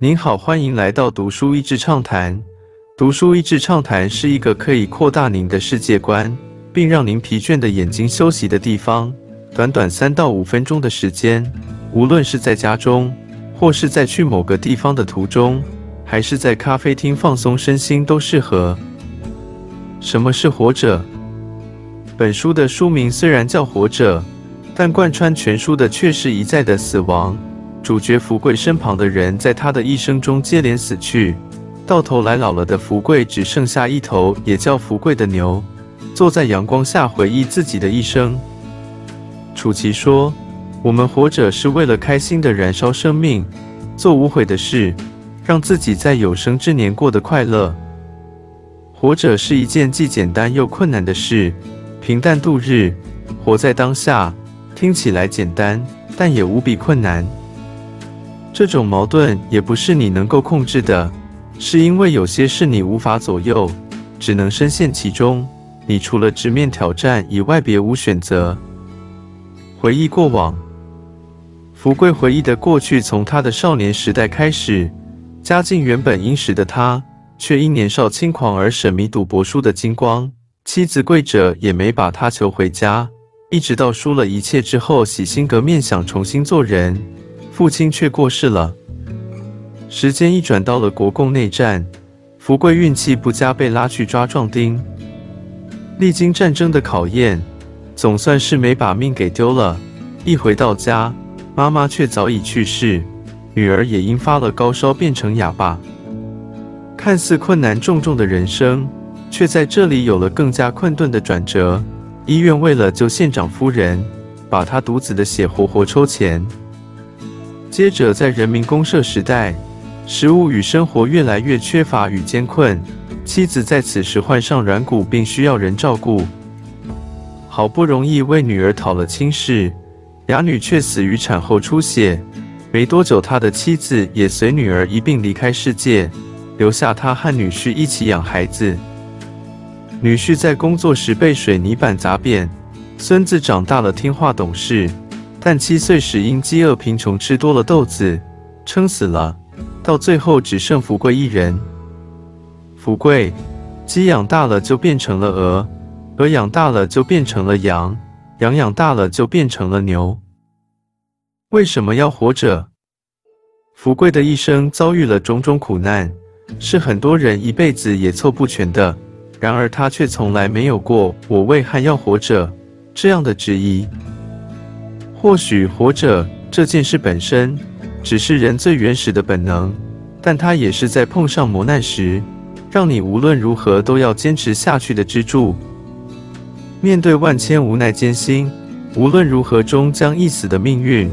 您好，欢迎来到读书益智畅谈。读书益智畅谈是一个可以扩大您的世界观，并让您疲倦的眼睛休息的地方。短短三到五分钟的时间，无论是在家中，或是在去某个地方的途中，还是在咖啡厅放松身心，都适合。什么是活着？本书的书名虽然叫《活着》，但贯穿全书的却是一再的死亡。主角福贵身旁的人，在他的一生中接连死去，到头来老了的福贵只剩下一头也叫福贵的牛，坐在阳光下回忆自己的一生。楚奇说：“我们活着是为了开心的燃烧生命，做无悔的事，让自己在有生之年过得快乐。活着是一件既简单又困难的事，平淡度日，活在当下，听起来简单，但也无比困难。”这种矛盾也不是你能够控制的，是因为有些事你无法左右，只能深陷其中。你除了直面挑战以外，别无选择。回忆过往，福贵回忆的过去，从他的少年时代开始，家境原本殷实的他，却因年少轻狂而沉迷赌博，输得精光。妻子贵者也没把他求回家，一直到输了一切之后，洗心革面，想重新做人。父亲却过世了。时间一转到了国共内战，福贵运气不佳，被拉去抓壮丁。历经战争的考验，总算是没把命给丢了。一回到家，妈妈却早已去世，女儿也因发了高烧变成哑巴。看似困难重重的人生，却在这里有了更加困顿的转折。医院为了救县长夫人，把他独子的血活活抽钱。接着，在人民公社时代，食物与生活越来越缺乏与艰困，妻子在此时患上软骨并需要人照顾。好不容易为女儿讨了亲事，哑女却死于产后出血。没多久，他的妻子也随女儿一并离开世界，留下他和女婿一起养孩子。女婿在工作时被水泥板砸扁，孙子长大了听话懂事。但七岁时因饥饿贫穷吃多了豆子，撑死了。到最后只剩福贵一人。福贵，鸡养大了就变成了鹅，鹅养大了就变成了羊，羊养大了就变成了牛。为什么要活着？福贵的一生遭遇了种种苦难，是很多人一辈子也凑不全的。然而他却从来没有过“我为何要活着”这样的质疑。或许活着这件事本身只是人最原始的本能，但它也是在碰上磨难时，让你无论如何都要坚持下去的支柱。面对万千无奈艰辛，无论如何终将一死的命运，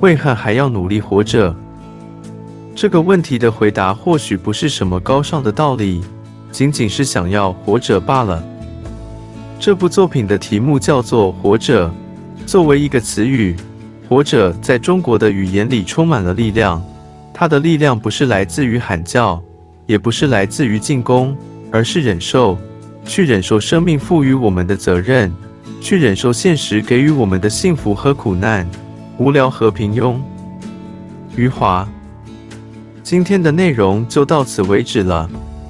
为何还要努力活着？这个问题的回答或许不是什么高尚的道理，仅仅是想要活着罢了。这部作品的题目叫做《活着》。作为一个词语，“活着”在中国的语言里充满了力量。它的力量不是来自于喊叫，也不是来自于进攻，而是忍受，去忍受生命赋予我们的责任，去忍受现实给予我们的幸福和苦难，无聊和平庸。余华，今天的内容就到此为止了。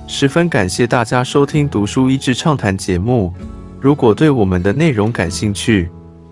十分感谢大家收听《读书益智畅谈》节目。如果对我们的内容感兴趣，